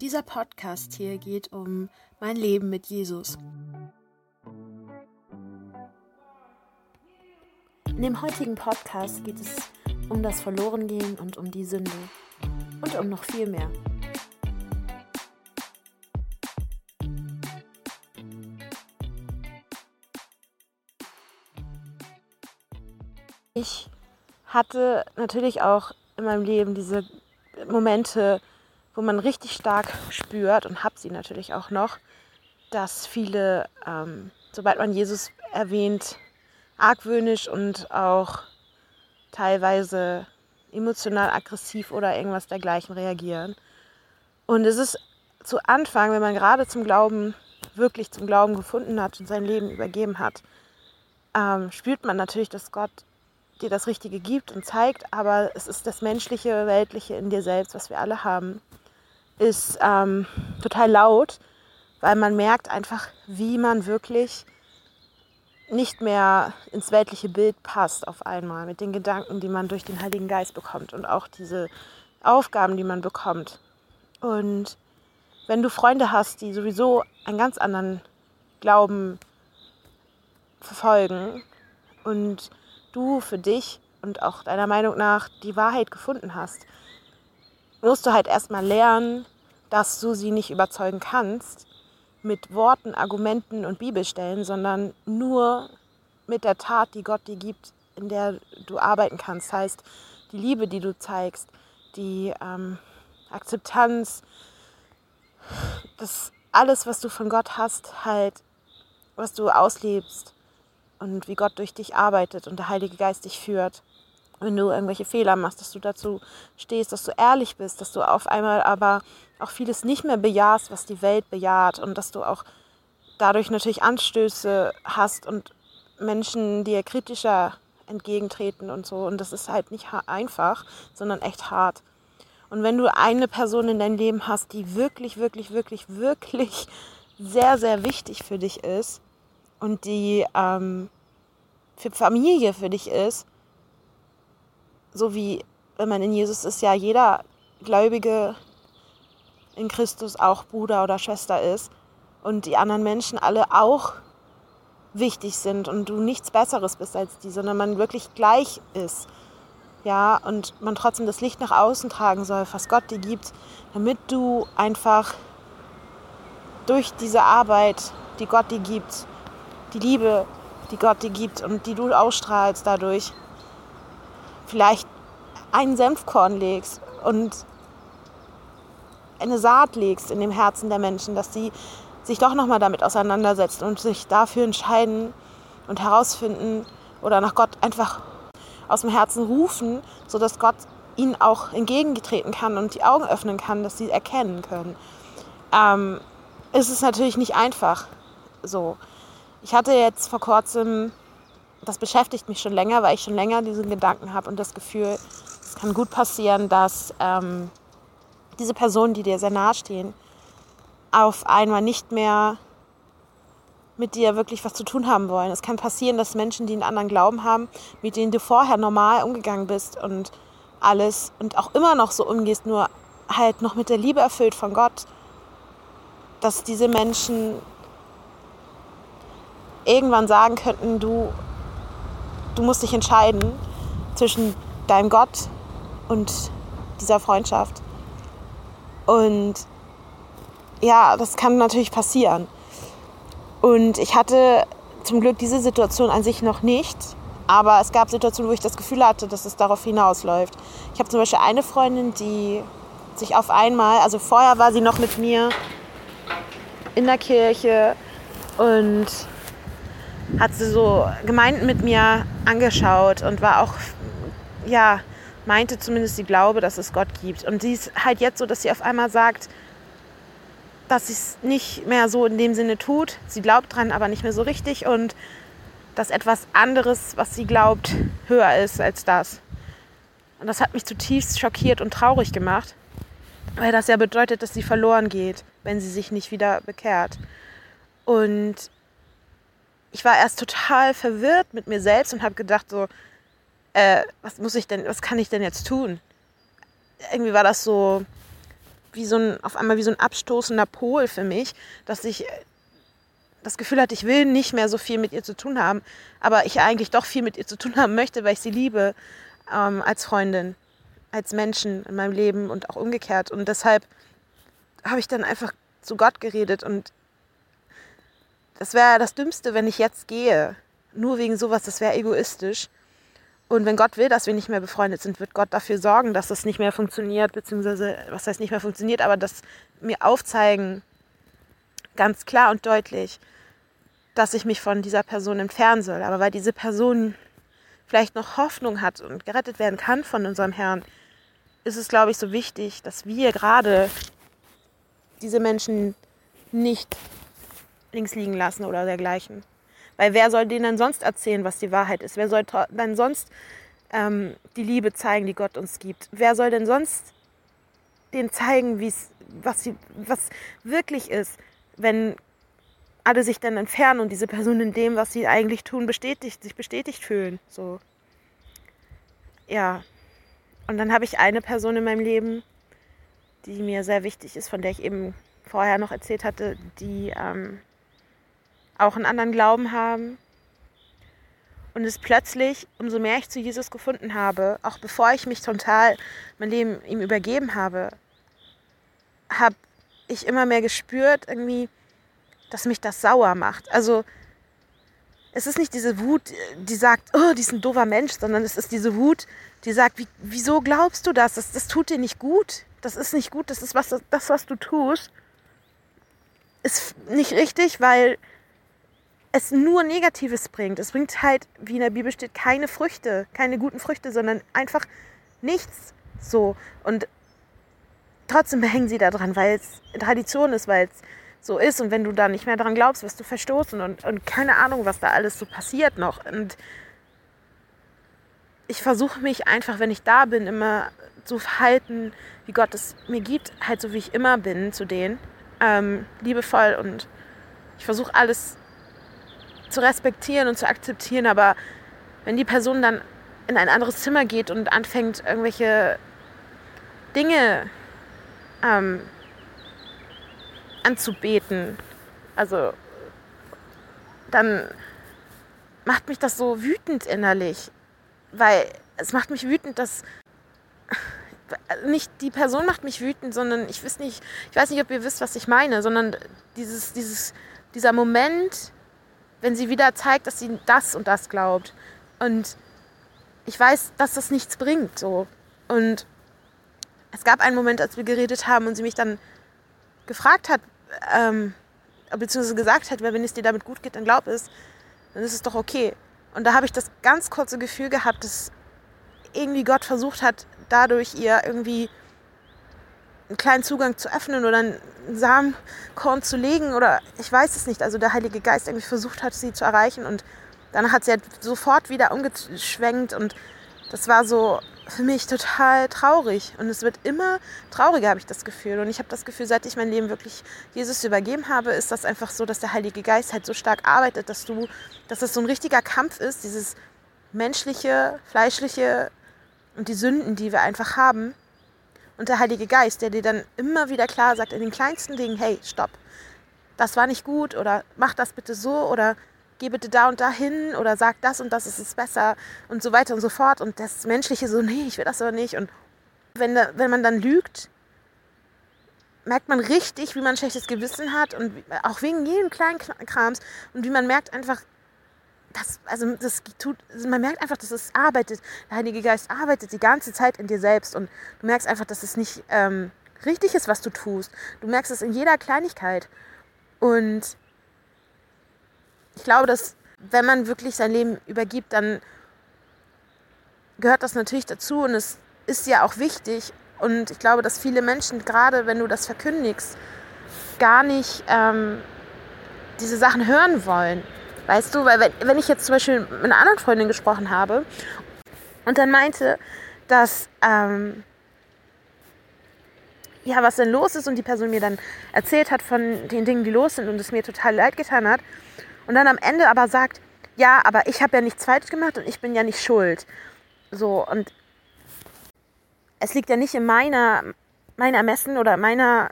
Dieser Podcast hier geht um mein Leben mit Jesus. In dem heutigen Podcast geht es um das Verlorengehen und um die Sünde und um noch viel mehr. Ich hatte natürlich auch in meinem Leben diese Momente, wo man richtig stark spürt und habe sie natürlich auch noch, dass viele, ähm, sobald man Jesus erwähnt, argwöhnisch und auch teilweise emotional aggressiv oder irgendwas dergleichen reagieren. Und es ist zu Anfang, wenn man gerade zum Glauben, wirklich zum Glauben gefunden hat und sein Leben übergeben hat, ähm, spürt man natürlich, dass Gott dir das Richtige gibt und zeigt, aber es ist das menschliche, weltliche in dir selbst, was wir alle haben ist ähm, total laut, weil man merkt einfach, wie man wirklich nicht mehr ins weltliche Bild passt auf einmal mit den Gedanken, die man durch den Heiligen Geist bekommt und auch diese Aufgaben, die man bekommt. Und wenn du Freunde hast, die sowieso einen ganz anderen Glauben verfolgen und du für dich und auch deiner Meinung nach die Wahrheit gefunden hast, musst du halt erstmal lernen, dass du sie nicht überzeugen kannst mit Worten, Argumenten und Bibelstellen, sondern nur mit der Tat, die Gott dir gibt, in der du arbeiten kannst. Heißt, die Liebe, die du zeigst, die ähm, Akzeptanz, das alles, was du von Gott hast, halt, was du auslebst und wie Gott durch dich arbeitet und der Heilige Geist dich führt wenn du irgendwelche Fehler machst, dass du dazu stehst, dass du ehrlich bist, dass du auf einmal aber auch vieles nicht mehr bejahst, was die Welt bejaht und dass du auch dadurch natürlich Anstöße hast und Menschen dir kritischer entgegentreten und so. Und das ist halt nicht einfach, sondern echt hart. Und wenn du eine Person in deinem Leben hast, die wirklich, wirklich, wirklich, wirklich sehr, sehr wichtig für dich ist und die ähm, für Familie für dich ist, so wie wenn man in Jesus ist, ja jeder Gläubige in Christus auch Bruder oder Schwester ist und die anderen Menschen alle auch wichtig sind und du nichts Besseres bist als die, sondern man wirklich gleich ist. Ja, und man trotzdem das Licht nach außen tragen soll, was Gott dir gibt, damit du einfach durch diese Arbeit, die Gott dir gibt, die Liebe, die Gott dir gibt und die du ausstrahlst dadurch, vielleicht einen Senfkorn legst und eine Saat legst in dem Herzen der Menschen, dass sie sich doch nochmal damit auseinandersetzen und sich dafür entscheiden und herausfinden oder nach Gott einfach aus dem Herzen rufen, sodass Gott ihnen auch entgegengetreten kann und die Augen öffnen kann, dass sie erkennen können. Ähm, es ist natürlich nicht einfach so. Ich hatte jetzt vor kurzem das beschäftigt mich schon länger, weil ich schon länger diesen Gedanken habe und das Gefühl, es kann gut passieren, dass ähm, diese Personen, die dir sehr nahe stehen, auf einmal nicht mehr mit dir wirklich was zu tun haben wollen. Es kann passieren, dass Menschen, die einen anderen Glauben haben, mit denen du vorher normal umgegangen bist und alles und auch immer noch so umgehst, nur halt noch mit der Liebe erfüllt von Gott, dass diese Menschen irgendwann sagen könnten, du du musst dich entscheiden zwischen deinem Gott und dieser Freundschaft. Und ja, das kann natürlich passieren. Und ich hatte zum Glück diese Situation an sich noch nicht. Aber es gab Situationen, wo ich das Gefühl hatte, dass es darauf hinausläuft. Ich habe zum Beispiel eine Freundin, die sich auf einmal, also vorher war sie noch mit mir in der Kirche und hat sie so Gemeinden mit mir angeschaut und war auch, ja, meinte zumindest, sie glaube, dass es Gott gibt. Und sie ist halt jetzt so, dass sie auf einmal sagt, dass sie es nicht mehr so in dem Sinne tut. Sie glaubt dran, aber nicht mehr so richtig und dass etwas anderes, was sie glaubt, höher ist als das. Und das hat mich zutiefst schockiert und traurig gemacht, weil das ja bedeutet, dass sie verloren geht, wenn sie sich nicht wieder bekehrt. Und ich war erst total verwirrt mit mir selbst und habe gedacht so, äh, was muss ich denn, was kann ich denn jetzt tun? Irgendwie war das so, wie so ein, auf einmal wie so ein abstoßender Pol für mich, dass ich das Gefühl hatte, ich will nicht mehr so viel mit ihr zu tun haben, aber ich eigentlich doch viel mit ihr zu tun haben möchte, weil ich sie liebe ähm, als Freundin, als Menschen in meinem Leben und auch umgekehrt. Und deshalb habe ich dann einfach zu Gott geredet und das wäre das Dümmste, wenn ich jetzt gehe. Nur wegen sowas, das wäre egoistisch. Und wenn Gott will, dass wir nicht mehr befreundet sind, wird Gott dafür sorgen, dass das nicht mehr funktioniert, beziehungsweise, was heißt nicht mehr funktioniert, aber das mir aufzeigen, ganz klar und deutlich, dass ich mich von dieser Person entfernen soll. Aber weil diese Person vielleicht noch Hoffnung hat und gerettet werden kann von unserem Herrn, ist es, glaube ich, so wichtig, dass wir gerade diese Menschen nicht links liegen lassen oder dergleichen. Weil wer soll denen dann sonst erzählen, was die Wahrheit ist? Wer soll dann sonst ähm, die Liebe zeigen, die Gott uns gibt? Wer soll denn sonst denen zeigen, was, sie, was wirklich ist, wenn alle sich dann entfernen und diese Person in dem, was sie eigentlich tun, bestätigt, sich bestätigt fühlen. So. Ja. Und dann habe ich eine Person in meinem Leben, die mir sehr wichtig ist, von der ich eben vorher noch erzählt hatte, die ähm, auch einen anderen Glauben haben. Und es plötzlich, umso mehr ich zu Jesus gefunden habe, auch bevor ich mich total mein Leben ihm übergeben habe, habe ich immer mehr gespürt, irgendwie, dass mich das sauer macht. Also es ist nicht diese Wut, die sagt, oh, die ist ein doofer Mensch, sondern es ist diese Wut, die sagt, wie, wieso glaubst du das? das? Das tut dir nicht gut. Das ist nicht gut. Das ist was, das, was du tust, ist nicht richtig, weil es nur Negatives bringt. Es bringt halt, wie in der Bibel steht, keine Früchte, keine guten Früchte, sondern einfach nichts so. Und trotzdem hängen sie da dran, weil es Tradition ist, weil es so ist. Und wenn du da nicht mehr dran glaubst, wirst du verstoßen und, und keine Ahnung, was da alles so passiert noch. Und ich versuche mich einfach, wenn ich da bin, immer zu verhalten, wie Gott es mir gibt, halt so wie ich immer bin zu denen. Ähm, liebevoll und ich versuche alles zu respektieren und zu akzeptieren, aber wenn die Person dann in ein anderes Zimmer geht und anfängt, irgendwelche Dinge ähm, anzubeten. Also dann macht mich das so wütend innerlich, weil es macht mich wütend, dass nicht die Person macht mich wütend, sondern ich weiß nicht, ich weiß nicht, ob ihr wisst, was ich meine, sondern dieses, dieses, dieser Moment, wenn sie wieder zeigt, dass sie das und das glaubt. Und ich weiß, dass das nichts bringt. So. Und es gab einen Moment, als wir geredet haben und sie mich dann gefragt hat, ähm, beziehungsweise gesagt hat, wenn es dir damit gut geht, dann glaub es, dann ist es doch okay. Und da habe ich das ganz kurze Gefühl gehabt, dass irgendwie Gott versucht hat, dadurch ihr irgendwie einen kleinen Zugang zu öffnen oder einen Samenkorn zu legen oder ich weiß es nicht. Also der Heilige Geist irgendwie versucht hat, sie zu erreichen und dann hat sie halt sofort wieder umgeschwenkt und das war so für mich total traurig. Und es wird immer trauriger, habe ich das Gefühl. Und ich habe das Gefühl, seit ich mein Leben wirklich Jesus übergeben habe, ist das einfach so, dass der Heilige Geist halt so stark arbeitet, dass du, dass das so ein richtiger Kampf ist, dieses menschliche, fleischliche und die Sünden, die wir einfach haben. Und der Heilige Geist, der dir dann immer wieder klar sagt, in den kleinsten Dingen, hey, stopp, das war nicht gut oder mach das bitte so oder geh bitte da und da hin oder sag das und das ist es besser und so weiter und so fort. Und das Menschliche so, nee, ich will das aber nicht. Und wenn, wenn man dann lügt, merkt man richtig, wie man ein schlechtes Gewissen hat und auch wegen jedem kleinen Krams und wie man merkt einfach, das, also das tut, man merkt einfach, dass es arbeitet. Der Heilige Geist arbeitet die ganze Zeit in dir selbst und du merkst einfach, dass es nicht ähm, richtig ist, was du tust. Du merkst es in jeder Kleinigkeit. Und ich glaube, dass wenn man wirklich sein Leben übergibt, dann gehört das natürlich dazu und es ist ja auch wichtig. Und ich glaube, dass viele Menschen, gerade wenn du das verkündigst, gar nicht ähm, diese Sachen hören wollen. Weißt du, weil wenn, wenn ich jetzt zum Beispiel mit einer anderen Freundin gesprochen habe und dann meinte, dass ähm, ja, was denn los ist und die Person mir dann erzählt hat von den Dingen, die los sind und es mir total leid getan hat, und dann am Ende aber sagt, ja, aber ich habe ja nichts falsch gemacht und ich bin ja nicht schuld. So, und es liegt ja nicht in meiner mein Ermessen oder meiner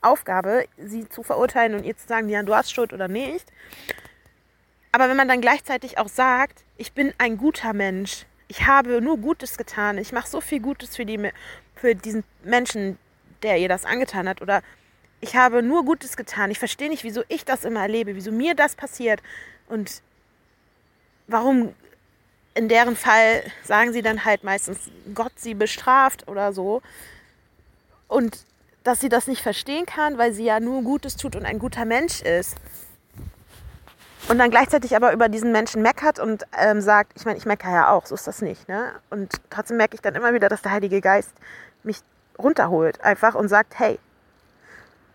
Aufgabe, sie zu verurteilen und ihr zu sagen, ja, du hast Schuld oder nicht. Aber wenn man dann gleichzeitig auch sagt, ich bin ein guter Mensch, ich habe nur Gutes getan, ich mache so viel Gutes für, die, für diesen Menschen, der ihr das angetan hat, oder ich habe nur Gutes getan, ich verstehe nicht, wieso ich das immer erlebe, wieso mir das passiert und warum in deren Fall sagen sie dann halt meistens, Gott sie bestraft oder so. Und dass sie das nicht verstehen kann, weil sie ja nur Gutes tut und ein guter Mensch ist. Und dann gleichzeitig aber über diesen Menschen meckert und ähm, sagt, ich meine, ich meckere ja auch, so ist das nicht. Ne? Und trotzdem merke ich dann immer wieder, dass der Heilige Geist mich runterholt einfach und sagt, hey.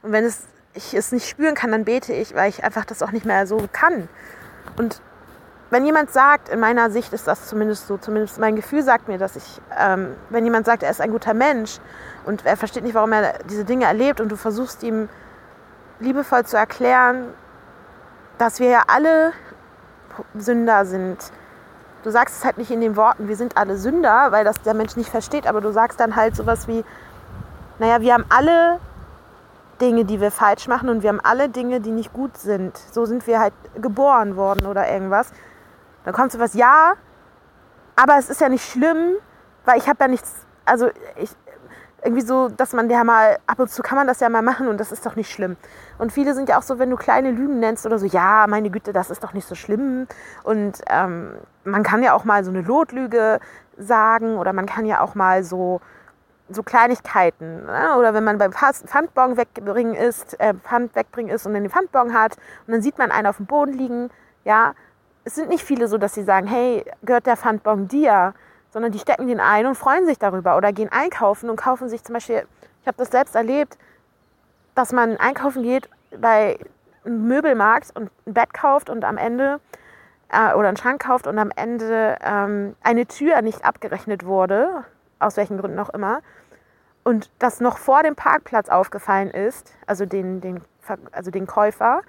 Und wenn es, ich es nicht spüren kann, dann bete ich, weil ich einfach das auch nicht mehr so kann. Und wenn jemand sagt, in meiner Sicht ist das zumindest so, zumindest mein Gefühl sagt mir, dass ich, ähm, wenn jemand sagt, er ist ein guter Mensch und er versteht nicht, warum er diese Dinge erlebt und du versuchst ihm liebevoll zu erklären, dass wir ja alle Sünder sind. Du sagst es halt nicht in den Worten, wir sind alle Sünder, weil das der Mensch nicht versteht, aber du sagst dann halt sowas wie, naja, wir haben alle Dinge, die wir falsch machen und wir haben alle Dinge, die nicht gut sind. So sind wir halt geboren worden oder irgendwas. Dann kommt so was, ja, aber es ist ja nicht schlimm, weil ich habe ja nichts, also ich, irgendwie so, dass man ja mal, ab und zu kann man das ja mal machen und das ist doch nicht schlimm. Und viele sind ja auch so, wenn du kleine Lügen nennst oder so, ja, meine Güte, das ist doch nicht so schlimm. Und ähm, man kann ja auch mal so eine Lotlüge sagen oder man kann ja auch mal so, so Kleinigkeiten. Ne? Oder wenn man beim Pfandbon wegbringen ist, äh, Pfand wegbringen ist und dann den Pfandbon hat und dann sieht man einen auf dem Boden liegen, ja, es sind nicht viele so, dass sie sagen, hey, gehört der Pfandbon dir? Sondern die stecken den ein und freuen sich darüber oder gehen einkaufen und kaufen sich zum Beispiel, ich habe das selbst erlebt, dass man einkaufen geht bei einem Möbelmarkt und ein Bett kauft und am Ende äh, oder einen Schrank kauft und am Ende ähm, eine Tür nicht abgerechnet wurde, aus welchen Gründen auch immer, und das noch vor dem Parkplatz aufgefallen ist, also den, den, also den Käufer,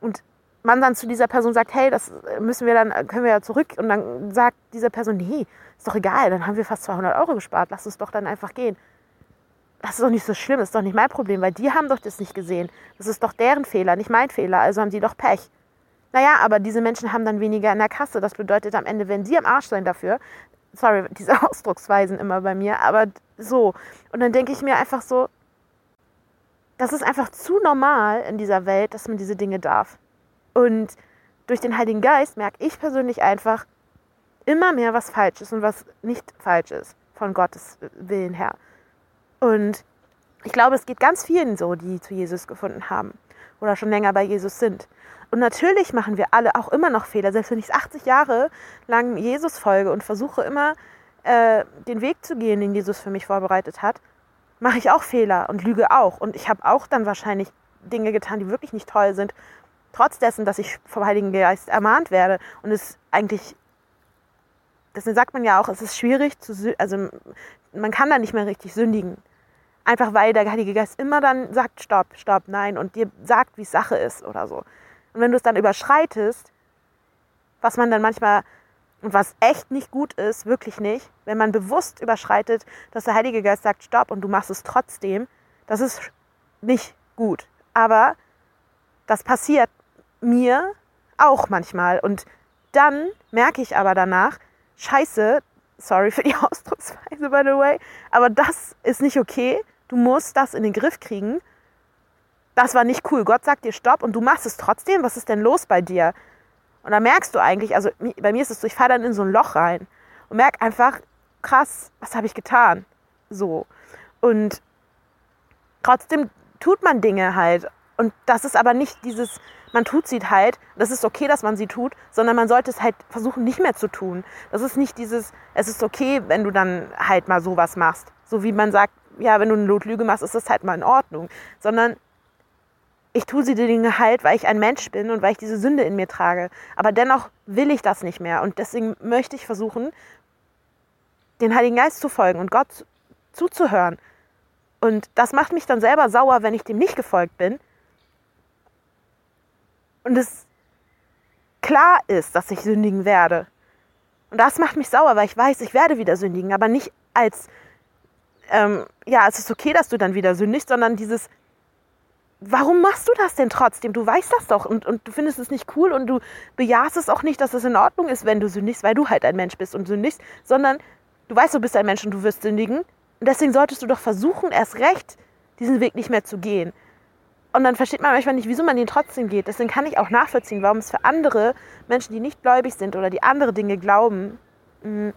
und man dann zu dieser Person sagt, hey, das müssen wir dann, können wir ja zurück. Und dann sagt diese Person, nee, ist doch egal, dann haben wir fast 200 Euro gespart, lass uns doch dann einfach gehen. Das ist doch nicht so schlimm, das ist doch nicht mein Problem, weil die haben doch das nicht gesehen. Das ist doch deren Fehler, nicht mein Fehler, also haben die doch Pech. Naja, aber diese Menschen haben dann weniger in der Kasse. Das bedeutet am Ende, wenn sie am Arsch sein dafür, sorry, diese Ausdrucksweisen immer bei mir, aber so. Und dann denke ich mir einfach so, das ist einfach zu normal in dieser Welt, dass man diese Dinge darf. Und durch den Heiligen Geist merke ich persönlich einfach immer mehr, was falsch ist und was nicht falsch ist, von Gottes Willen her. Und ich glaube, es geht ganz vielen so, die zu Jesus gefunden haben oder schon länger bei Jesus sind. Und natürlich machen wir alle auch immer noch Fehler. Selbst wenn ich 80 Jahre lang Jesus folge und versuche immer äh, den Weg zu gehen, den Jesus für mich vorbereitet hat, mache ich auch Fehler und lüge auch. Und ich habe auch dann wahrscheinlich Dinge getan, die wirklich nicht toll sind trotz dessen, dass ich vom Heiligen Geist ermahnt werde und es eigentlich, deswegen sagt man ja auch, es ist schwierig zu, also man kann da nicht mehr richtig sündigen. Einfach weil der Heilige Geist immer dann sagt, stopp, stopp, nein und dir sagt, wie Sache ist oder so. Und wenn du es dann überschreitest, was man dann manchmal und was echt nicht gut ist, wirklich nicht, wenn man bewusst überschreitet, dass der Heilige Geist sagt, stopp und du machst es trotzdem, das ist nicht gut. Aber das passiert mir auch manchmal. Und dann merke ich aber danach, scheiße, sorry für die Ausdrucksweise, by the way, aber das ist nicht okay. Du musst das in den Griff kriegen. Das war nicht cool. Gott sagt dir Stopp und du machst es trotzdem. Was ist denn los bei dir? Und da merkst du eigentlich, also bei mir ist es so, ich fahre dann in so ein Loch rein und merke einfach, krass, was habe ich getan? So. Und trotzdem tut man Dinge halt. Und das ist aber nicht dieses, man tut sie halt, das ist okay, dass man sie tut, sondern man sollte es halt versuchen, nicht mehr zu tun. Das ist nicht dieses, es ist okay, wenn du dann halt mal sowas machst. So wie man sagt, ja, wenn du eine Notlüge machst, ist das halt mal in Ordnung. Sondern ich tue sie Dinge halt, weil ich ein Mensch bin und weil ich diese Sünde in mir trage. Aber dennoch will ich das nicht mehr. Und deswegen möchte ich versuchen, den Heiligen Geist zu folgen und Gott zuzuhören. Und das macht mich dann selber sauer, wenn ich dem nicht gefolgt bin, und es klar ist, dass ich sündigen werde. Und das macht mich sauer, weil ich weiß, ich werde wieder sündigen, aber nicht als ähm, ja, es ist okay, dass du dann wieder sündigst, sondern dieses, warum machst du das denn trotzdem? Du weißt das doch und, und du findest es nicht cool und du bejahst es auch nicht, dass es in Ordnung ist, wenn du sündigst, weil du halt ein Mensch bist und sündigst, sondern du weißt, du bist ein Mensch und du wirst sündigen. Und deswegen solltest du doch versuchen, erst recht diesen Weg nicht mehr zu gehen. Und dann versteht man manchmal nicht, wieso man den trotzdem geht. Deswegen kann ich auch nachvollziehen, warum es für andere Menschen, die nicht gläubig sind oder die andere Dinge glauben, mm,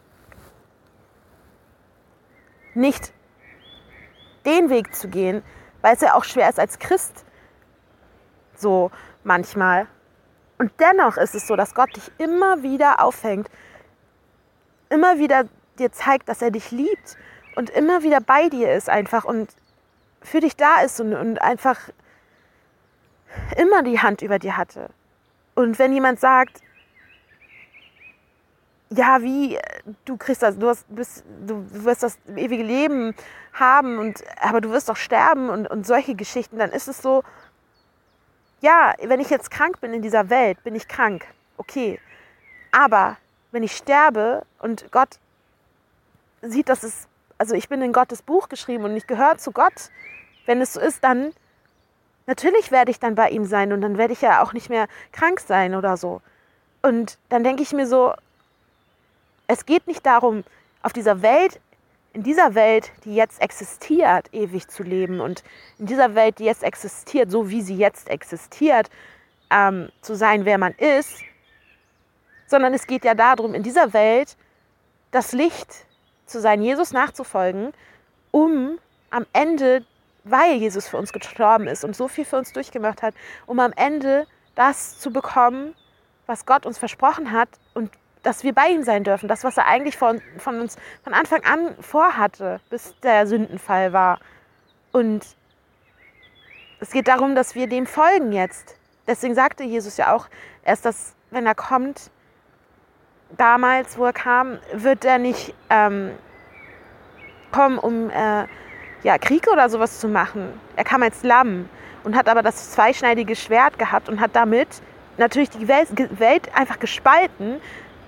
nicht den Weg zu gehen, weil es ja auch schwer ist als Christ so manchmal. Und dennoch ist es so, dass Gott dich immer wieder auffängt, immer wieder dir zeigt, dass er dich liebt und immer wieder bei dir ist einfach und für dich da ist und, und einfach immer die Hand über dir hatte. Und wenn jemand sagt, ja, wie, du kriegst das, du, hast, bist, du wirst das ewige Leben haben, und, aber du wirst doch sterben und, und solche Geschichten, dann ist es so, ja, wenn ich jetzt krank bin in dieser Welt, bin ich krank, okay. Aber wenn ich sterbe und Gott sieht, dass es, also ich bin in Gottes Buch geschrieben und ich gehöre zu Gott, wenn es so ist, dann natürlich werde ich dann bei ihm sein und dann werde ich ja auch nicht mehr krank sein oder so. Und dann denke ich mir so, es geht nicht darum, auf dieser Welt, in dieser Welt, die jetzt existiert, ewig zu leben und in dieser Welt, die jetzt existiert, so wie sie jetzt existiert, ähm, zu sein, wer man ist, sondern es geht ja darum, in dieser Welt das Licht zu sein, Jesus nachzufolgen, um am Ende, weil Jesus für uns gestorben ist und so viel für uns durchgemacht hat, um am Ende das zu bekommen, was Gott uns versprochen hat und dass wir bei ihm sein dürfen. Das, was er eigentlich von, von uns von Anfang an vorhatte, bis der Sündenfall war. Und es geht darum, dass wir dem folgen jetzt. Deswegen sagte Jesus ja auch erst, dass wenn er kommt, damals, wo er kam, wird er nicht ähm, kommen, um äh, ja, Krieg oder sowas zu machen. Er kam als Lamm und hat aber das zweischneidige Schwert gehabt und hat damit natürlich die Welt einfach gespalten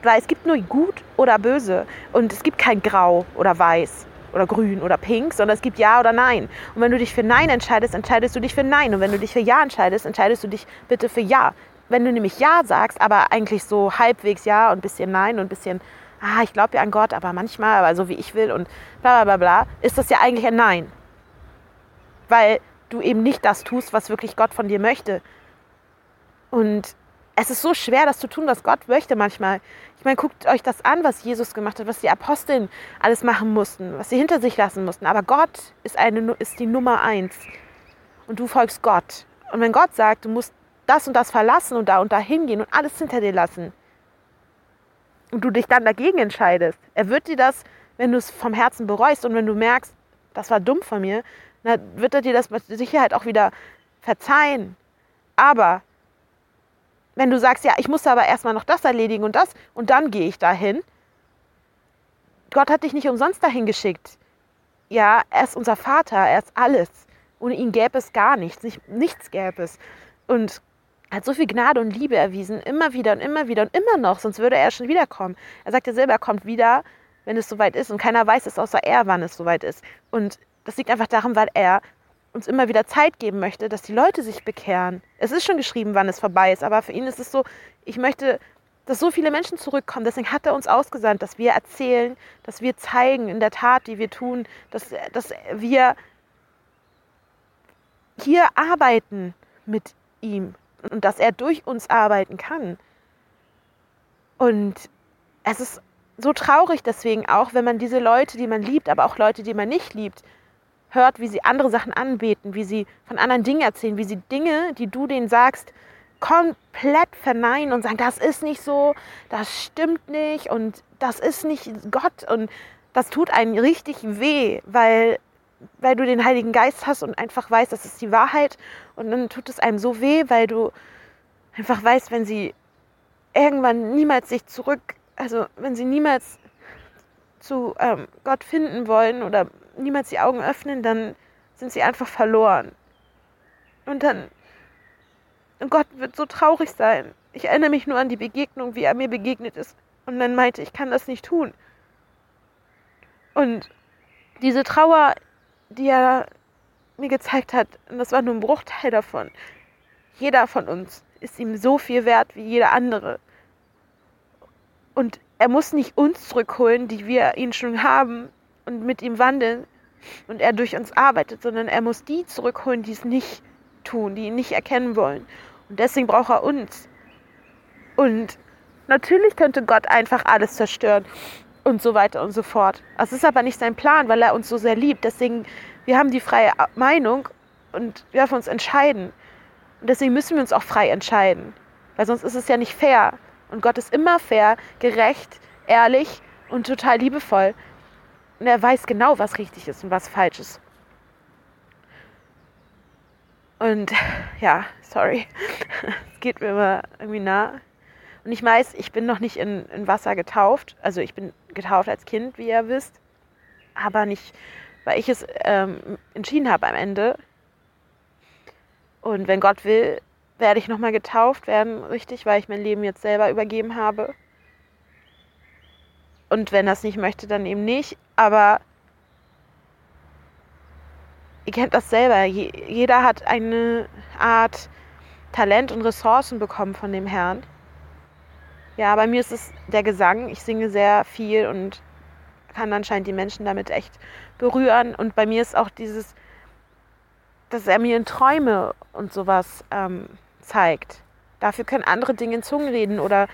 weil es gibt nur gut oder böse und es gibt kein Grau oder Weiß oder Grün oder Pink, sondern es gibt Ja oder Nein. Und wenn du dich für Nein entscheidest, entscheidest du dich für Nein. Und wenn du dich für Ja entscheidest, entscheidest du dich bitte für Ja. Wenn du nämlich Ja sagst, aber eigentlich so halbwegs Ja und ein bisschen Nein und ein bisschen, ah, ich glaube ja an Gott, aber manchmal, aber so wie ich will und bla bla bla bla, ist das ja eigentlich ein Nein. Weil du eben nicht das tust, was wirklich Gott von dir möchte. Und es ist so schwer, das zu tun, was Gott möchte manchmal. Ich meine, guckt euch das an, was Jesus gemacht hat, was die Aposteln alles machen mussten, was sie hinter sich lassen mussten. Aber Gott ist, eine, ist die Nummer eins. Und du folgst Gott. Und wenn Gott sagt, du musst das und das verlassen und da und da hingehen und alles hinter dir lassen, und du dich dann dagegen entscheidest, er wird dir das, wenn du es vom Herzen bereust und wenn du merkst, das war dumm von mir, dann wird er dir das mit Sicherheit auch wieder verzeihen. Aber wenn du sagst, ja, ich muss aber erstmal noch das erledigen und das und dann gehe ich dahin. Gott hat dich nicht umsonst dahin geschickt. Ja, er ist unser Vater, er ist alles. Ohne ihn gäbe es gar nichts, nicht, nichts gäbe es. Und er hat so viel Gnade und Liebe erwiesen, immer wieder und immer wieder und immer noch, sonst würde er schon wiederkommen. Er sagt ja selber, er kommt wieder, wenn es soweit ist. Und keiner weiß es außer er, wann es soweit ist. Und das liegt einfach daran, weil er uns immer wieder Zeit geben möchte, dass die Leute sich bekehren. Es ist schon geschrieben, wann es vorbei ist, aber für ihn ist es so, ich möchte, dass so viele Menschen zurückkommen. Deswegen hat er uns ausgesandt, dass wir erzählen, dass wir zeigen in der Tat, die wir tun, dass, dass wir hier arbeiten mit ihm und dass er durch uns arbeiten kann. Und es ist so traurig deswegen auch, wenn man diese Leute, die man liebt, aber auch Leute, die man nicht liebt, hört, wie sie andere Sachen anbeten, wie sie von anderen Dingen erzählen, wie sie Dinge, die du denen sagst, komplett verneinen und sagen, das ist nicht so, das stimmt nicht und das ist nicht Gott und das tut einen richtig weh, weil, weil du den Heiligen Geist hast und einfach weißt, das ist die Wahrheit und dann tut es einem so weh, weil du einfach weißt, wenn sie irgendwann niemals sich zurück, also wenn sie niemals zu ähm, Gott finden wollen oder niemals die Augen öffnen, dann sind sie einfach verloren. Und dann, und Gott wird so traurig sein. Ich erinnere mich nur an die Begegnung, wie er mir begegnet ist und dann meinte, ich kann das nicht tun. Und diese Trauer, die er mir gezeigt hat, und das war nur ein Bruchteil davon. Jeder von uns ist ihm so viel wert wie jeder andere. Und er muss nicht uns zurückholen, die wir ihn schon haben und mit ihm wandeln und er durch uns arbeitet, sondern er muss die zurückholen, die es nicht tun, die ihn nicht erkennen wollen. Und deswegen braucht er uns. Und natürlich könnte Gott einfach alles zerstören und so weiter und so fort. Das ist aber nicht sein Plan, weil er uns so sehr liebt. Deswegen, wir haben die freie Meinung und wir dürfen uns entscheiden. Und deswegen müssen wir uns auch frei entscheiden. Weil sonst ist es ja nicht fair. Und Gott ist immer fair, gerecht, ehrlich und total liebevoll. Und er weiß genau, was richtig ist und was falsch ist. Und ja, sorry, es geht mir immer irgendwie nah. Und ich weiß, ich bin noch nicht in, in Wasser getauft. Also ich bin getauft als Kind, wie ihr wisst. Aber nicht, weil ich es ähm, entschieden habe am Ende. Und wenn Gott will, werde ich nochmal getauft werden, richtig, weil ich mein Leben jetzt selber übergeben habe. Und wenn das nicht möchte, dann eben nicht. Aber ihr kennt das selber. jeder hat eine Art Talent und Ressourcen bekommen von dem Herrn. Ja, bei mir ist es der Gesang. Ich singe sehr viel und kann anscheinend die Menschen damit echt berühren. Und bei mir ist auch dieses, dass er mir in Träume und sowas ähm, zeigt. Dafür können andere Dinge in Zungen reden oder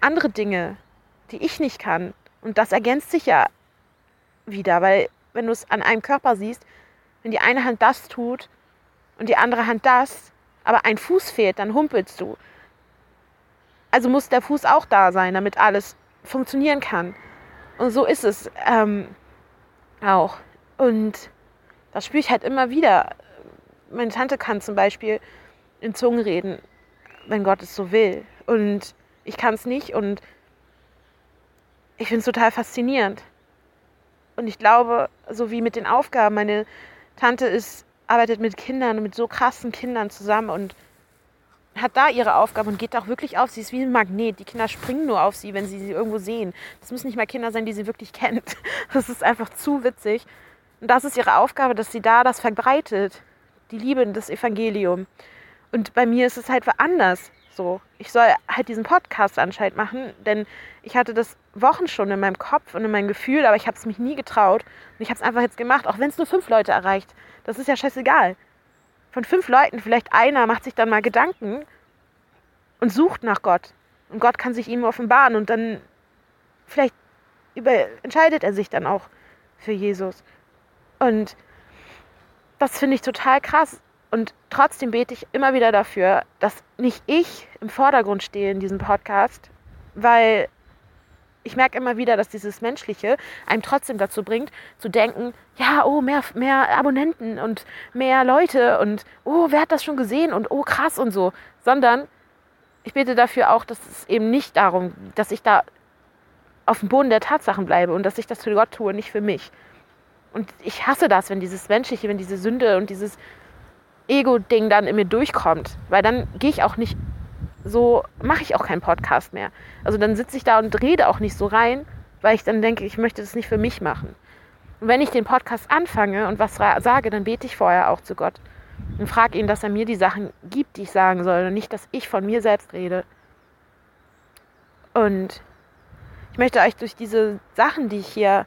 andere Dinge, die ich nicht kann. Und das ergänzt sich ja wieder, weil wenn du es an einem Körper siehst, wenn die eine Hand das tut und die andere Hand das, aber ein Fuß fehlt, dann humpelst du. Also muss der Fuß auch da sein, damit alles funktionieren kann. Und so ist es ähm, auch. Und das spüre ich halt immer wieder. Meine Tante kann zum Beispiel in Zungen reden, wenn Gott es so will. Und ich kann es nicht und ich finde es total faszinierend. Und ich glaube, so wie mit den Aufgaben, meine Tante ist, arbeitet mit Kindern, mit so krassen Kindern zusammen und hat da ihre Aufgabe und geht auch wirklich auf. Sie ist wie ein Magnet. Die Kinder springen nur auf sie, wenn sie sie irgendwo sehen. Das müssen nicht mal Kinder sein, die sie wirklich kennt. Das ist einfach zu witzig. Und das ist ihre Aufgabe, dass sie da das verbreitet. Die Liebe, das Evangelium. Und bei mir ist es halt anders. So, ich soll halt diesen Podcast anscheinend machen, denn ich hatte das Wochen schon in meinem Kopf und in meinem Gefühl, aber ich habe es mich nie getraut. Und ich habe es einfach jetzt gemacht, auch wenn es nur fünf Leute erreicht. Das ist ja scheißegal. Von fünf Leuten, vielleicht einer macht sich dann mal Gedanken und sucht nach Gott. Und Gott kann sich ihm offenbaren und dann vielleicht über, entscheidet er sich dann auch für Jesus. Und das finde ich total krass. Und trotzdem bete ich immer wieder dafür, dass nicht ich im Vordergrund stehe in diesem Podcast, weil ich merke immer wieder, dass dieses Menschliche einem trotzdem dazu bringt, zu denken, ja, oh, mehr, mehr Abonnenten und mehr Leute und oh, wer hat das schon gesehen und oh, krass und so. Sondern ich bete dafür auch, dass es eben nicht darum, dass ich da auf dem Boden der Tatsachen bleibe und dass ich das für Gott tue, nicht für mich. Und ich hasse das, wenn dieses Menschliche, wenn diese Sünde und dieses Ego-Ding dann in mir durchkommt. Weil dann gehe ich auch nicht so, mache ich auch keinen Podcast mehr. Also dann sitze ich da und rede auch nicht so rein, weil ich dann denke, ich möchte das nicht für mich machen. Und wenn ich den Podcast anfange und was sage, dann bete ich vorher auch zu Gott und frage ihn, dass er mir die Sachen gibt, die ich sagen soll und nicht, dass ich von mir selbst rede. Und ich möchte euch durch diese Sachen, die ich hier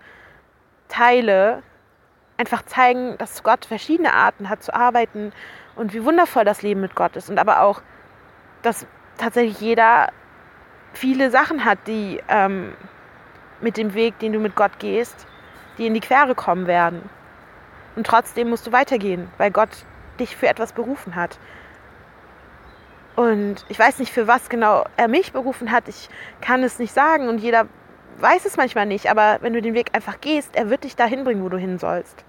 teile, einfach zeigen, dass Gott verschiedene Arten hat zu arbeiten und wie wundervoll das Leben mit Gott ist. Und aber auch, dass tatsächlich jeder viele Sachen hat, die ähm, mit dem Weg, den du mit Gott gehst, die in die Quere kommen werden. Und trotzdem musst du weitergehen, weil Gott dich für etwas berufen hat. Und ich weiß nicht, für was genau er mich berufen hat. Ich kann es nicht sagen und jeder weiß es manchmal nicht, aber wenn du den Weg einfach gehst, er wird dich dahin bringen, wo du hin sollst.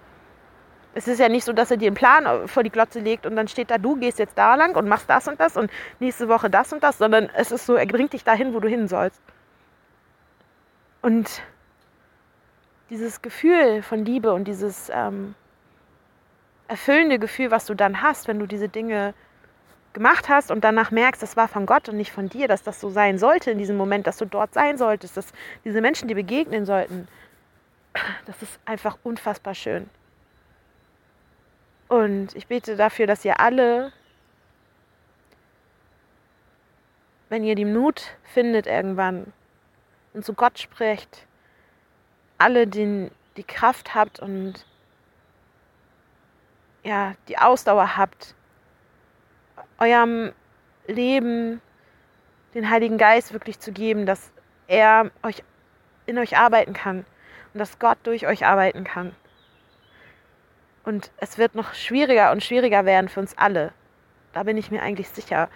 Es ist ja nicht so, dass er dir einen Plan vor die Glotze legt und dann steht da, du gehst jetzt da lang und machst das und das und nächste Woche das und das, sondern es ist so, er bringt dich dahin, wo du hin sollst. Und dieses Gefühl von Liebe und dieses ähm, erfüllende Gefühl, was du dann hast, wenn du diese Dinge gemacht hast und danach merkst, das war von Gott und nicht von dir, dass das so sein sollte in diesem Moment, dass du dort sein solltest, dass diese Menschen dir begegnen sollten. Das ist einfach unfassbar schön. Und ich bete dafür, dass ihr alle, wenn ihr den Mut findet irgendwann und zu Gott sprecht, alle den, die Kraft habt und ja, die Ausdauer habt, eurem Leben den Heiligen Geist wirklich zu geben, dass er euch in euch arbeiten kann und dass Gott durch euch arbeiten kann. Und es wird noch schwieriger und schwieriger werden für uns alle. Da bin ich mir eigentlich sicher.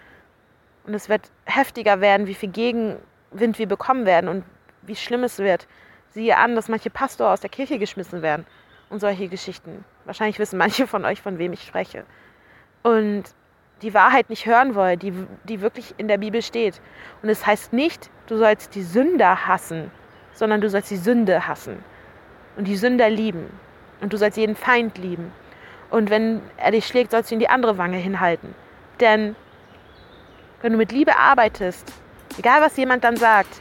Und es wird heftiger werden, wie viel Gegenwind wir bekommen werden und wie schlimm es wird. Siehe an, dass manche Pastor aus der Kirche geschmissen werden und solche Geschichten. Wahrscheinlich wissen manche von euch, von wem ich spreche. Und die Wahrheit nicht hören wollen, die, die wirklich in der Bibel steht. Und es heißt nicht, du sollst die Sünder hassen, sondern du sollst die Sünde hassen und die Sünder lieben. Und du sollst jeden Feind lieben. Und wenn er dich schlägt, sollst du ihm die andere Wange hinhalten. Denn wenn du mit Liebe arbeitest, egal was jemand dann sagt,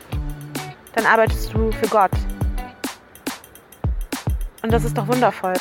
dann arbeitest du für Gott. Und das ist doch wundervoll.